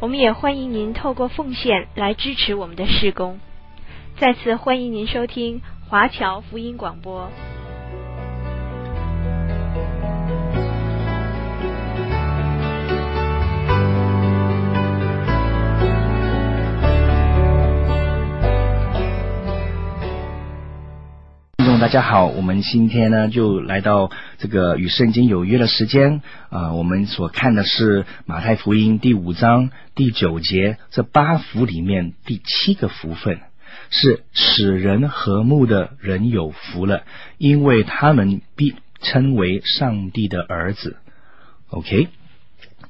我们也欢迎您透过奉献来支持我们的施工。再次欢迎您收听华侨福音广播。大家好，我们今天呢就来到这个与圣经有约的时间啊、呃，我们所看的是马太福音第五章第九节，这八福里面第七个福分。是使人和睦的人有福了，因为他们必称为上帝的儿子。OK，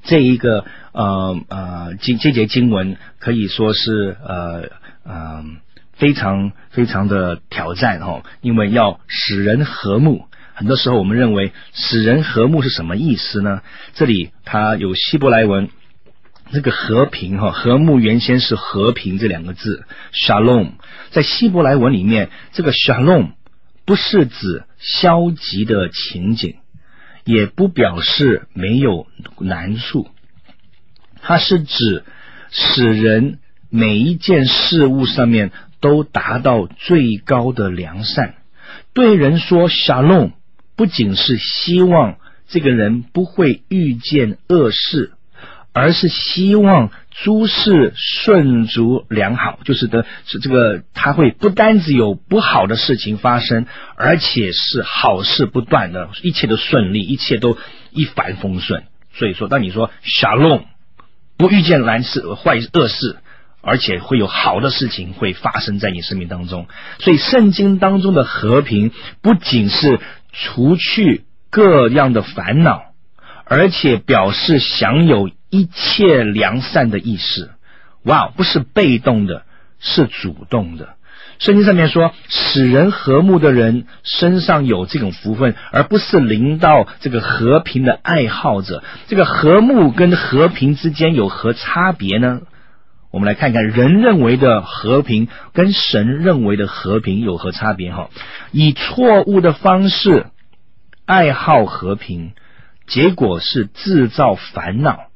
这一个呃呃经这节经文可以说是呃呃非常非常的挑战哈，因为要使人和睦。很多时候我们认为使人和睦是什么意思呢？这里它有希伯来文。这个和平哈，和睦原先是和平这两个字，shalom，在希伯来文里面，这个 shalom 不是指消极的情景，也不表示没有难处，它是指使人每一件事物上面都达到最高的良善。对人说 shalom，不仅是希望这个人不会遇见恶事。而是希望诸事顺遂良好，就是的，是这个他会不单只有不好的事情发生，而且是好事不断的，一切都顺利，一切都一帆风顺。所以说，当你说 Shalom，不遇见难事、坏恶事，而且会有好的事情会发生在你生命当中。所以，圣经当中的和平，不仅是除去各样的烦恼，而且表示享有。一切良善的意思，哇，不是被动的，是主动的。圣经上面说，使人和睦的人身上有这种福分，而不是临到这个和平的爱好者。这个和睦跟和平之间有何差别呢？我们来看看人认为的和平跟神认为的和平有何差别？哈，以错误的方式爱好和平，结果是制造烦恼。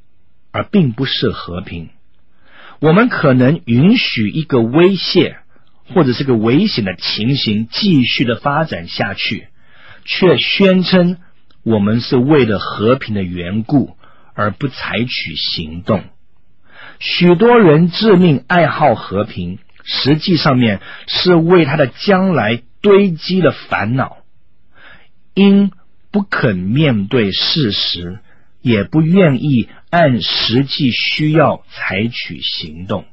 而并不是和平。我们可能允许一个威胁或者是个危险的情形继续的发展下去，却宣称我们是为了和平的缘故而不采取行动。许多人致命爱好和平，实际上面是为他的将来堆积了烦恼，因不肯面对事实。也不愿意按实际需要采取行动，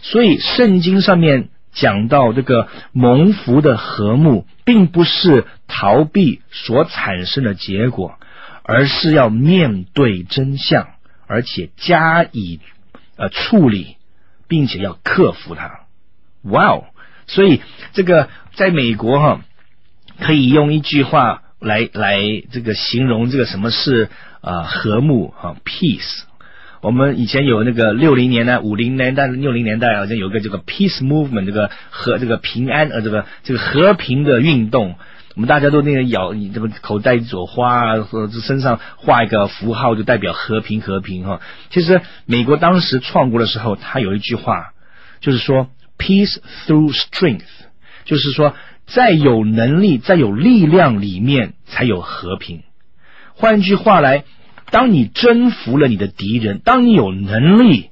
所以圣经上面讲到这个蒙福的和睦，并不是逃避所产生的结果，而是要面对真相，而且加以呃处理，并且要克服它。哇哦！所以这个在美国哈，可以用一句话来来这个形容这个什么是。啊，和睦哈，peace。我们以前有那个六零年代、五零年代、六零年代，好像有个这个 peace movement，这个和这个平安呃，这个这个和平的运动。我们大家都那个咬你这个口袋一朵花啊，或者身上画一个符号，就代表和平和平哈。其实美国当时创国的时候，他有一句话，就是说 peace through strength，就是说在有能力、在有力量里面才有和平。换句话来，当你征服了你的敌人，当你有能力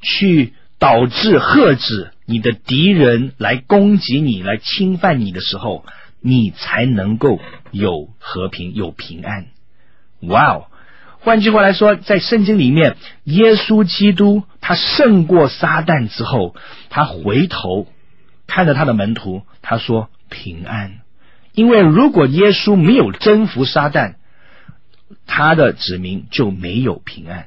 去导致遏制你的敌人来攻击你、来侵犯你的时候，你才能够有和平、有平安。哇哦！换句话来说，在圣经里面，耶稣基督他胜过撒旦之后，他回头看着他的门徒，他说平安。因为如果耶稣没有征服撒旦，他的子民就没有平安，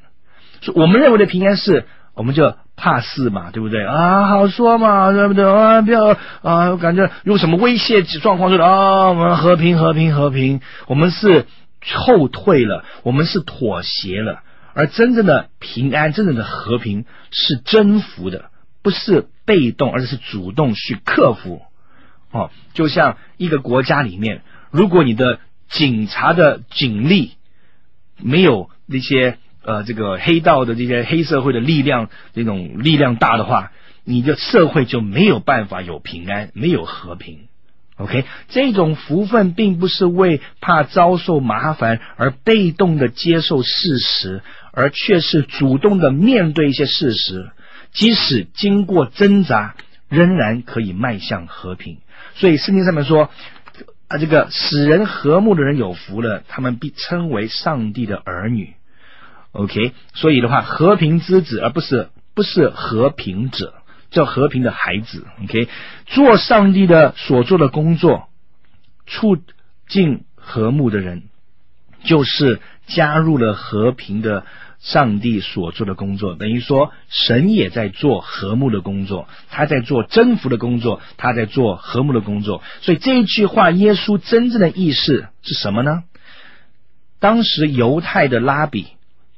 所以我们认为的平安是，我们就怕事嘛，对不对啊？好说嘛，对不对啊？不要啊！我感觉有什么威胁状况，就啊，我们和平，和平，和平。我们是后退了，我们是妥协了。而真正的平安，真正的和平是征服的，不是被动，而是主动去克服。哦，就像一个国家里面，如果你的警察的警力没有那些。呃，这个黑道的这些黑社会的力量，这种力量大的话，你的社会就没有办法有平安，没有和平。OK，这种福分并不是为怕遭受麻烦而被动的接受事实，而却是主动的面对一些事实，即使经过挣扎，仍然可以迈向和平。所以圣经上面说啊，这个使人和睦的人有福了，他们必称为上帝的儿女。OK，所以的话，和平之子，而不是不是和平者，叫和平的孩子。OK，做上帝的所做的工作，促进和睦的人，就是加入了和平的上帝所做的工作。等于说，神也在做和睦的工作，他在做征服的工作，他在做和睦的工作。所以这一句话，耶稣真正的意思是什么呢？当时犹太的拉比。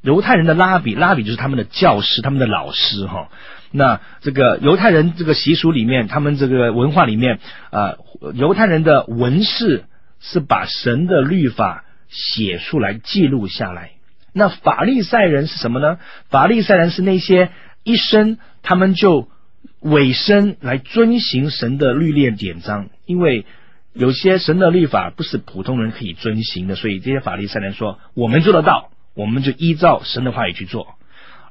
犹太人的拉比，拉比就是他们的教师，他们的老师哈。那这个犹太人这个习俗里面，他们这个文化里面，呃，犹太人的文士是把神的律法写出来记录下来。那法利赛人是什么呢？法利赛人是那些一生他们就委身来遵行神的律例典章，因为有些神的律法不是普通人可以遵行的，所以这些法利赛人说，我们做得到。我们就依照神的话语去做，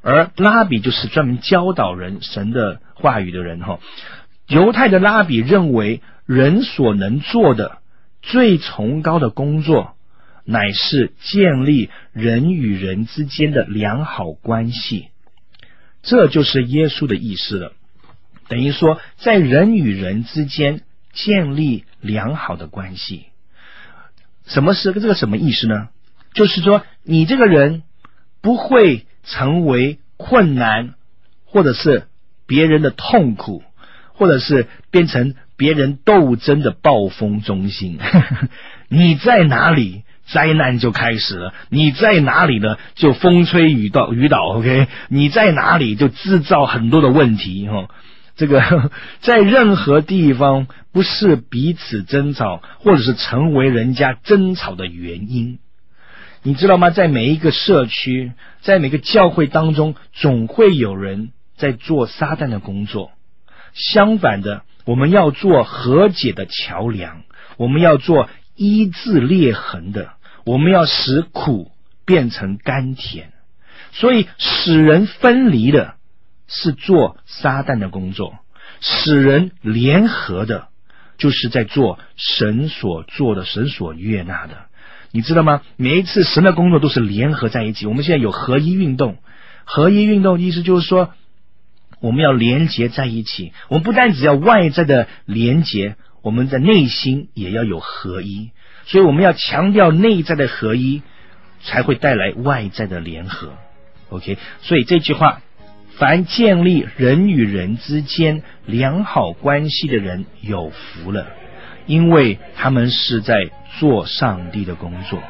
而拉比就是专门教导人神的话语的人哈。犹太的拉比认为，人所能做的最崇高的工作，乃是建立人与人之间的良好关系。这就是耶稣的意思了，等于说，在人与人之间建立良好的关系。什么是这个什么意思呢？就是说，你这个人不会成为困难，或者是别人的痛苦，或者是变成别人斗争的暴风中心。你在哪里，灾难就开始了；你在哪里呢，就风吹雨倒，雨倒。OK，你在哪里就制造很多的问题。哈，这个 在任何地方不是彼此争吵，或者是成为人家争吵的原因。你知道吗？在每一个社区，在每个教会当中，总会有人在做撒旦的工作。相反的，我们要做和解的桥梁，我们要做医治裂痕的，我们要使苦变成甘甜。所以，使人分离的是做撒旦的工作，使人联合的，就是在做神所做的、神所悦纳的。你知道吗？每一次神的工作都是联合在一起。我们现在有合一运动，合一运动意思就是说，我们要连结在一起。我们不但只要外在的连结，我们的内心也要有合一。所以我们要强调内在的合一，才会带来外在的联合。OK，所以这句话，凡建立人与人之间良好关系的人有福了。因为他们是在做上帝的工作，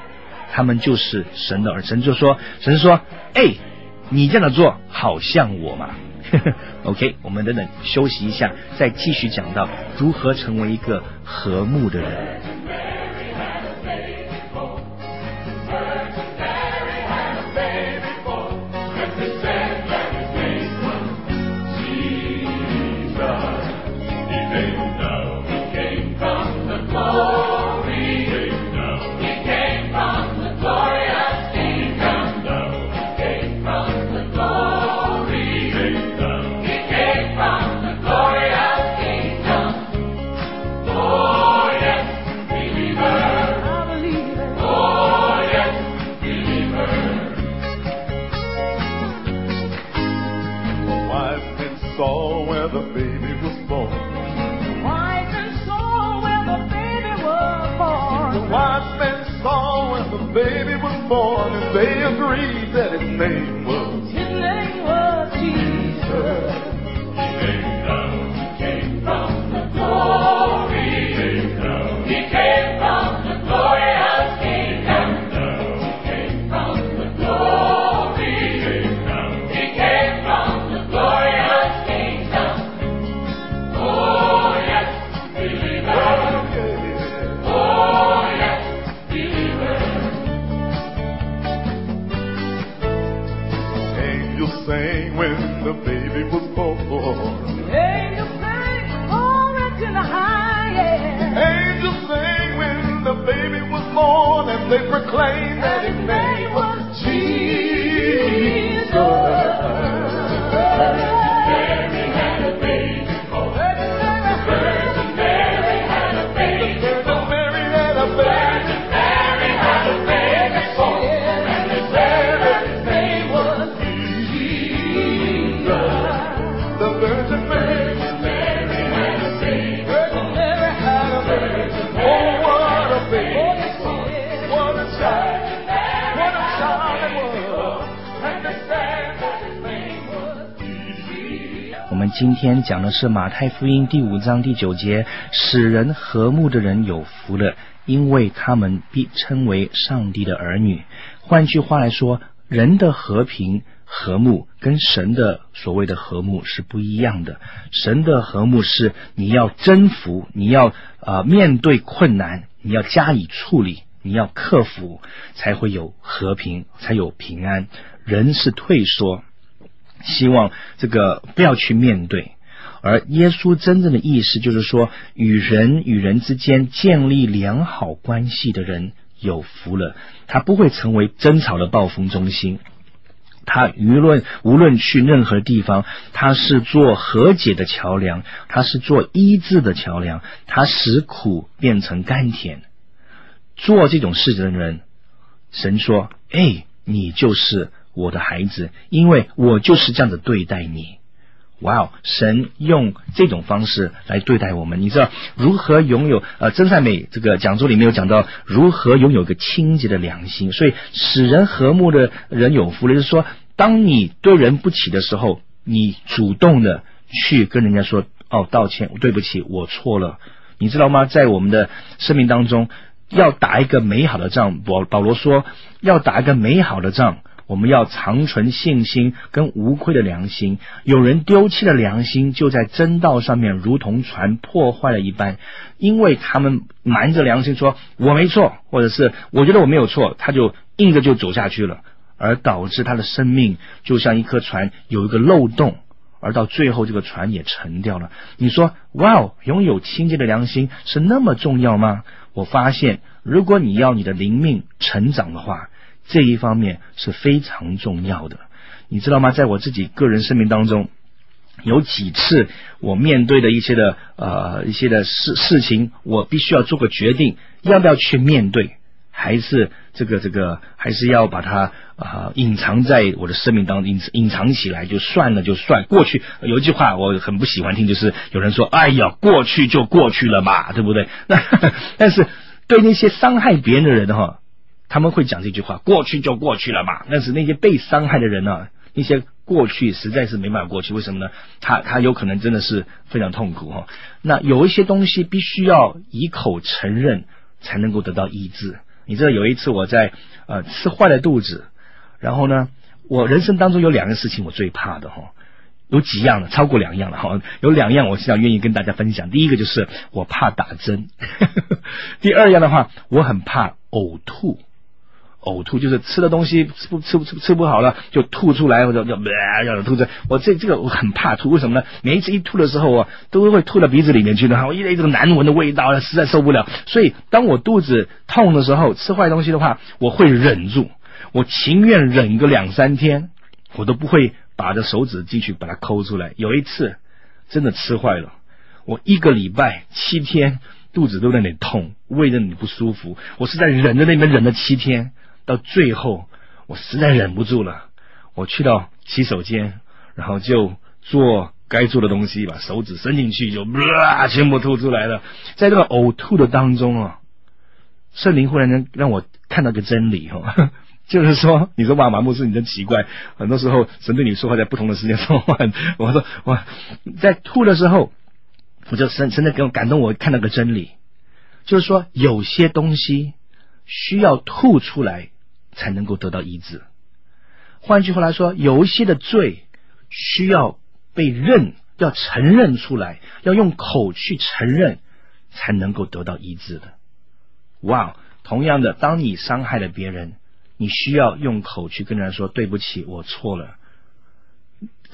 他们就是神的儿。神就说：“神说，哎，你这样的做好像我嘛。”OK，我们等等休息一下，再继续讲到如何成为一个和睦的人。今天讲的是马太福音第五章第九节，使人和睦的人有福了，因为他们必称为上帝的儿女。换句话来说，人的和平和睦跟神的所谓的和睦是不一样的。神的和睦是你要征服，你要呃面对困难，你要加以处理，你要克服，才会有和平，才有平安。人是退缩。希望这个不要去面对，而耶稣真正的意思就是说，与人与人之间建立良好关系的人有福了。他不会成为争吵的暴风中心，他舆论无论去任何地方，他是做和解的桥梁，他是做医治的桥梁，他使苦变成甘甜。做这种事情的人，神说：“哎，你就是。”我的孩子，因为我就是这样子对待你。哇哦，神用这种方式来对待我们。你知道如何拥有？呃，真善美这个讲座里面有讲到如何拥有一个清洁的良心。所以使人和睦的人有福了，就是说，当你对人不起的时候，你主动的去跟人家说：“哦，道歉，对不起，我错了。”你知道吗？在我们的生命当中，要打一个美好的仗。保保罗说，要打一个美好的仗。我们要长存信心跟无愧的良心。有人丢弃了良心，就在真道上面如同船破坏了一般，因为他们瞒着良心说我没错，或者是我觉得我没有错，他就硬着就走下去了，而导致他的生命就像一颗船有一个漏洞，而到最后这个船也沉掉了。你说哇哦，拥有清洁的良心是那么重要吗？我发现，如果你要你的灵命成长的话。这一方面是非常重要的，你知道吗？在我自己个人生命当中，有几次我面对的一些的呃一些的事事情，我必须要做个决定，要不要去面对，还是这个这个，还是要把它啊、隐藏在我的生命当中，隐藏起来就算了，就算过去。有一句话我很不喜欢听，就是有人说：“哎呀，过去就过去了嘛，对不对？”那 但是对那些伤害别人的人哈。他们会讲这句话：“过去就过去了嘛。”但是那些被伤害的人呢、那些过去实在是没办法过去。为什么呢？他他有可能真的是非常痛苦哈。那有一些东西必须要以口承认，才能够得到医治。你知道有一次我在呃吃坏了肚子，然后呢，我人生当中有两个事情我最怕的哈，有几样的，超过两样了哈。有两样我现在愿意跟大家分享。第一个就是我怕打针，第二样的话，我很怕呕吐。呕吐就是吃的东西吃不吃不吃吃不好了就吐出来或者就要吐出来。我这这个我很怕吐，为什么呢？每一次一吐的时候啊，都会吐到鼻子里面去的，我一一种难闻的味道，实在受不了。所以当我肚子痛的时候，吃坏东西的话，我会忍住，我情愿忍个两三天，我都不会把这手指进去把它抠出来。有一次真的吃坏了，我一个礼拜七天肚子都在那里痛，胃在那里不舒服，我是在忍着那边忍了七天。到最后，我实在忍不住了，我去到洗手间，然后就做该做的东西，把手指伸进去，就啦，全部吐出来了。在这个呕吐的当中啊，圣灵忽然间让我看到个真理哈，就是说，你说哇，马牧师，你真奇怪。很多时候，神对你说话，在不同的时间说话。我说，我在吐的时候，我就神神的给我感动，我看到个真理，就是说，有些东西需要吐出来才能够得到医治。换句话来说，有一些的罪需要被认，要承认出来，要用口去承认，才能够得到医治的。哇，同样的，当你伤害了别人。你需要用口去跟人说对不起，我错了，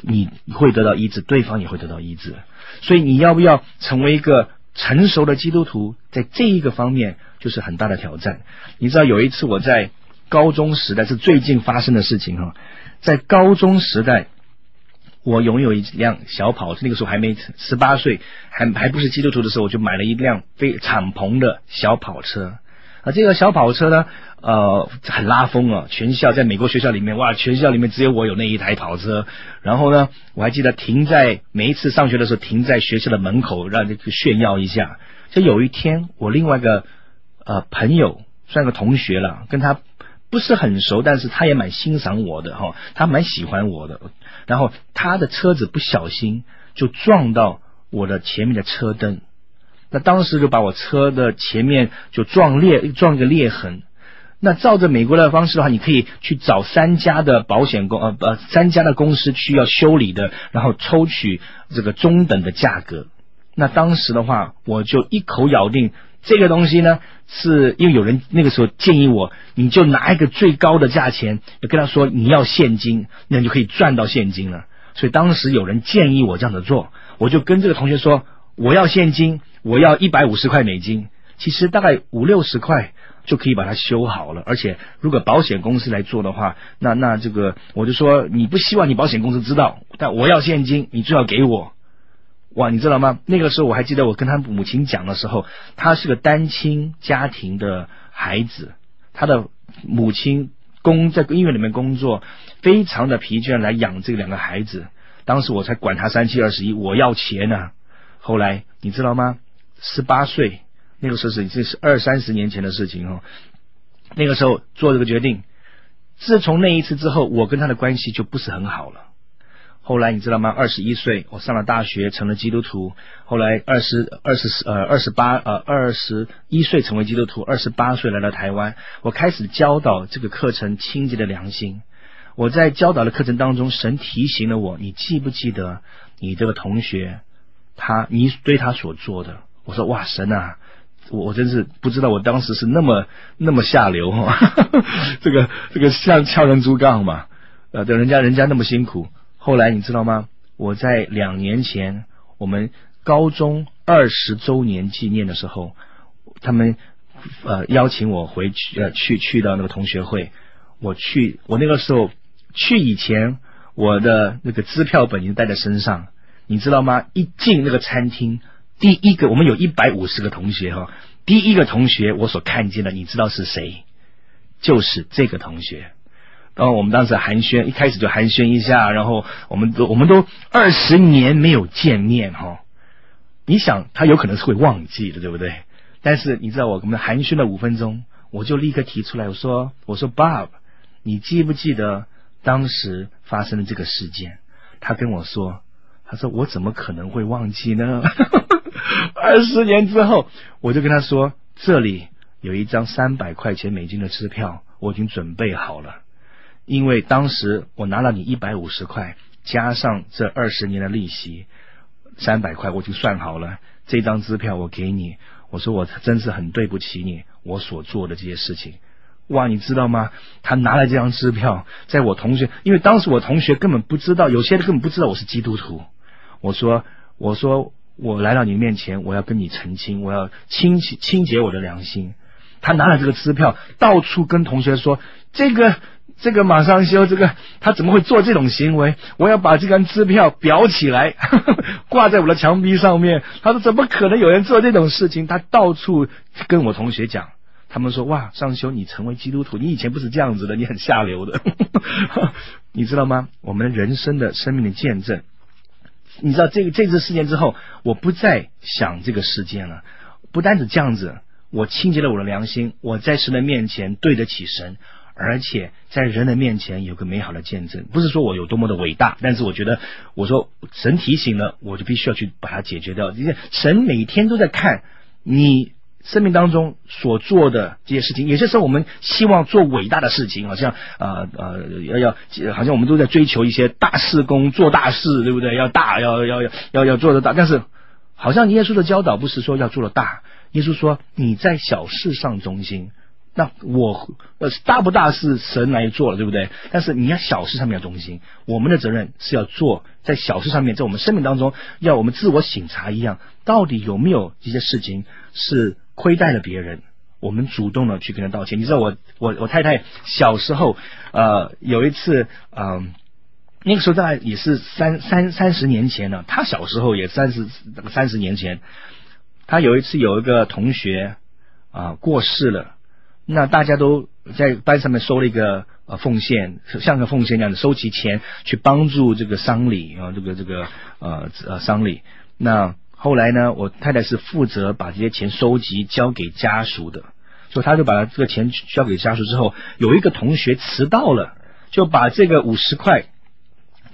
你会得到医治，对方也会得到医治。所以你要不要成为一个成熟的基督徒，在这一个方面就是很大的挑战。你知道有一次我在高中时代是最近发生的事情哈，在高中时代，我拥有一辆小跑车，那个时候还没十八岁，还还不是基督徒的时候，我就买了一辆非敞篷的小跑车。啊，这个小跑车呢，呃，很拉风啊！全校在美国学校里面，哇，全校里面只有我有那一台跑车。然后呢，我还记得停在每一次上学的时候，停在学校的门口，让这个炫耀一下。就有一天，我另外一个呃朋友，算个同学了，跟他不是很熟，但是他也蛮欣赏我的哈，他蛮喜欢我的。然后他的车子不小心就撞到我的前面的车灯。那当时就把我车的前面就撞裂，撞一个裂痕。那照着美国的方式的话，你可以去找三家的保险公呃呃三家的公司去要修理的，然后抽取这个中等的价格。那当时的话，我就一口咬定这个东西呢，是因为有人那个时候建议我，你就拿一个最高的价钱，跟他说你要现金，那你就可以赚到现金了。所以当时有人建议我这样子做，我就跟这个同学说我要现金。我要一百五十块美金，其实大概五六十块就可以把它修好了。而且如果保险公司来做的话，那那这个我就说你不希望你保险公司知道，但我要现金，你最好给我。哇，你知道吗？那个时候我还记得我跟他母亲讲的时候，他是个单亲家庭的孩子，他的母亲工在医院里面工作，非常的疲倦来养这两个孩子。当时我才管他三七二十一，我要钱呢、后来你知道吗？十八岁，那个时候是这是二三十年前的事情哦。那个时候做这个决定，自从那一次之后，我跟他的关系就不是很好了。后来你知道吗？二十一岁，我上了大学，成了基督徒。后来二十二十呃二十八呃二十一岁成为基督徒，二十八岁来到台湾，我开始教导这个课程《清洁的良心》。我在教导的课程当中，神提醒了我：你记不记得你这个同学，他你对他所做的？我说哇，神啊，我我真是不知道，我当时是那么那么下流哈，这个这个像敲人竹杠嘛，呃，等人家人家那么辛苦。后来你知道吗？我在两年前我们高中二十周年纪念的时候，他们呃邀请我回去呃去去到那个同学会，我去我那个时候去以前，我的那个支票本已经带在身上，你知道吗？一进那个餐厅。第一个，我们有一百五十个同学哈。第一个同学，我所看见的，你知道是谁？就是这个同学。然后我们当时寒暄，一开始就寒暄一下，然后我们都我们都二十年没有见面哈。你想，他有可能是会忘记的，对不对？但是你知道，我们寒暄了五分钟，我就立刻提出来，我说：“我说，Bob，你记不记得当时发生的这个事件？”他跟我说：“他说我怎么可能会忘记呢？” 二十年之后，我就跟他说：“这里有一张三百块钱美金的支票，我已经准备好了。因为当时我拿了你一百五十块，加上这二十年的利息，三百块我已经算好了。这张支票我给你。我说我真是很对不起你，我所做的这些事情。哇，你知道吗？他拿了这张支票，在我同学，因为当时我同学根本不知道，有些人根本不知道我是基督徒。我说，我说。”我来到你面前，我要跟你澄清，我要清洁清洁我的良心。他拿了这个支票，到处跟同学说：“这个这个马上修，这个他怎么会做这种行为？我要把这张支票裱起来，呵 呵挂在我的墙壁上面。”他说：“怎么可能有人做这种事情？”他到处跟我同学讲，他们说：“哇，上修，你成为基督徒，你以前不是这样子的，你很下流的。”你知道吗？我们人生的生命的见证。你知道这个这次事件之后，我不再想这个事件了。不单止这样子，我清洁了我的良心，我在神的面前对得起神，而且在人的面前有个美好的见证。不是说我有多么的伟大，但是我觉得，我说神提醒了，我就必须要去把它解决掉。因为神每天都在看你生命当中所做的这些事情。有些时候我们希望做伟大的事情，好像呃呃要要，好像我们都在追求一些大事工，做大事，对不对？要大，要要要要要做得大，但是好像耶稣的教导不是说要做得大。耶稣说：“你在小事上忠心，那我呃大不大是神来做了，对不对？但是你要小事上面要忠心。我们的责任是要做在小事上面，在我们生命当中，要我们自我省察一样，到底有没有一些事情是亏待了别人？我们主动的去跟他道歉。你知道我我我太太小时候呃有一次嗯、那个时候大概也是三三三十年前了，她小时候也三十三十年前。”她有一次有一个同学啊过世了，那大家都在班上面收了一个呃奉献，像个奉献一样的收集钱去帮助这个丧礼啊，这个这个呃呃丧礼。那后来呢，我太太是负责把这些钱收集交给家属的，所以他就把这个钱交给家属之后，有一个同学迟到了，就把这个五十块。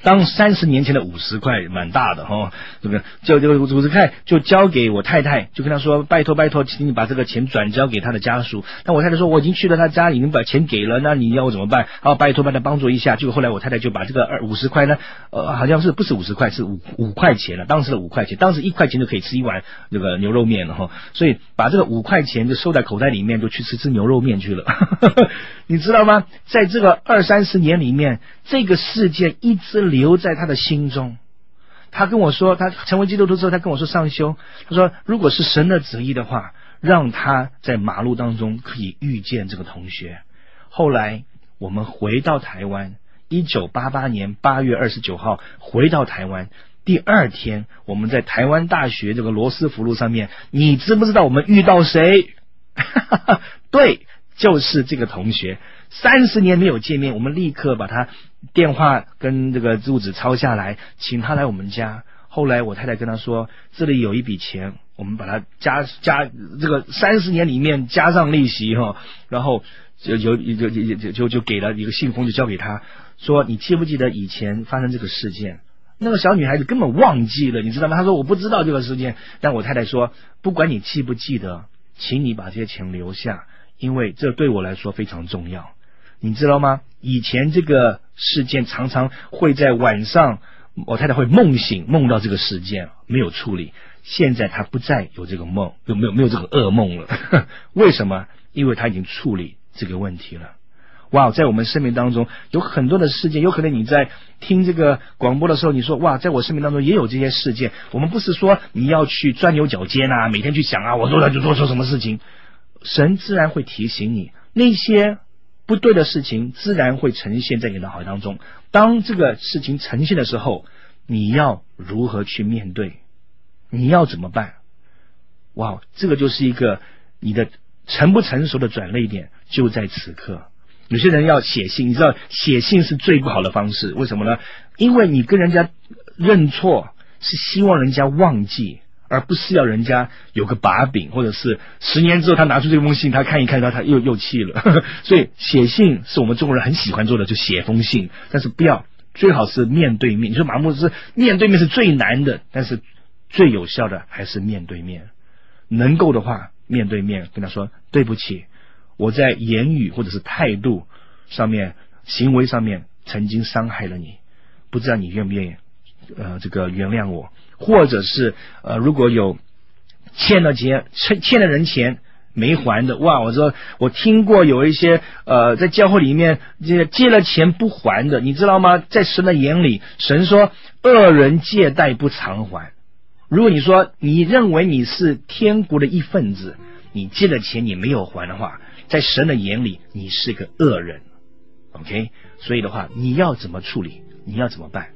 当三十年前的五十块蛮大的哈，这个就这个五十块就交给我太太，就跟他说拜托拜托，请你把这个钱转交给他的家属。那我太太说我已经去了他家，已经把钱给了，那你要我怎么办？啊，拜托拜托帮助一下。结果后来我太太就把这个二五十块呢，呃，好像是不是五十块，是五五块钱了。当时的五块钱，当时一块钱就可以吃一碗这个牛肉面了哈。所以把这个五块钱就收在口袋里面，就去吃吃牛肉面去了。你知道吗？在这个二三十年里面，这个事件一直。留在他的心中。他跟我说，他成为基督徒之后，他跟我说上修，他说，如果是神的旨意的话，让他在马路当中可以遇见这个同学。后来我们回到台湾，一九八八年八月二十九号回到台湾，第二天我们在台湾大学这个罗斯福路上面，你知不知道我们遇到谁？对，就是这个同学。三十年没有见面，我们立刻把他电话跟这个住址抄下来，请他来我们家。后来我太太跟他说，这里有一笔钱，我们把它加加这个三十年里面加上利息哈，然后就就就就就就就给了一个信封，就交给他说，你记不记得以前发生这个事件？那个小女孩子根本忘记了，你知道吗？她说我不知道这个事件，但我太太说，不管你记不记得，请你把这些钱留下，因为这对我来说非常重要。你知道吗？以前这个事件常常会在晚上，我太太会梦醒，梦到这个事件没有处理。现在她不再有这个梦，有没有没有这个噩梦了？为什么？因为她已经处理这个问题了。哇，在我们生命当中有很多的事件，有可能你在听这个广播的时候，你说哇，在我生命当中也有这些事件。我们不是说你要去钻牛角尖啊，每天去想啊，我做了就做错什么事情，神自然会提醒你那些。不对的事情自然会呈现在你的脑海当中。当这个事情呈现的时候，你要如何去面对？你要怎么办？哇，这个就是一个你的成不成熟的转捩点，就在此刻。有些人要写信，你知道写信是最不好的方式，为什么呢？因为你跟人家认错，是希望人家忘记。而不是要人家有个把柄，或者是十年之后他拿出这封信，他看一看，他他又又气了。所以写信是我们中国人很喜欢做的，就写封信。但是不要，最好是面对面。你说马木是面对面是最难的，但是最有效的还是面对面。能够的话，面对面跟他说对不起，我在言语或者是态度上面、行为上面曾经伤害了你，不知道你愿不愿意呃这个原谅我。或者是呃，如果有欠了钱、欠欠了人钱没还的，哇！我说我听过有一些呃，在教会里面这借了钱不还的，你知道吗？在神的眼里，神说恶人借贷不偿还。如果你说你认为你是天国的一份子，你借了钱你没有还的话，在神的眼里你是个恶人。OK，所以的话，你要怎么处理？你要怎么办？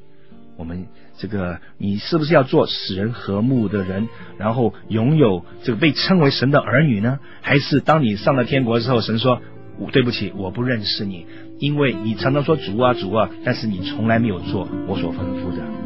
我们。这个你是不是要做使人和睦的人，然后拥有这个被称为神的儿女呢？还是当你上了天国之后，神说对不起，我不认识你，因为你常常说主啊主啊，但是你从来没有做我所吩咐的。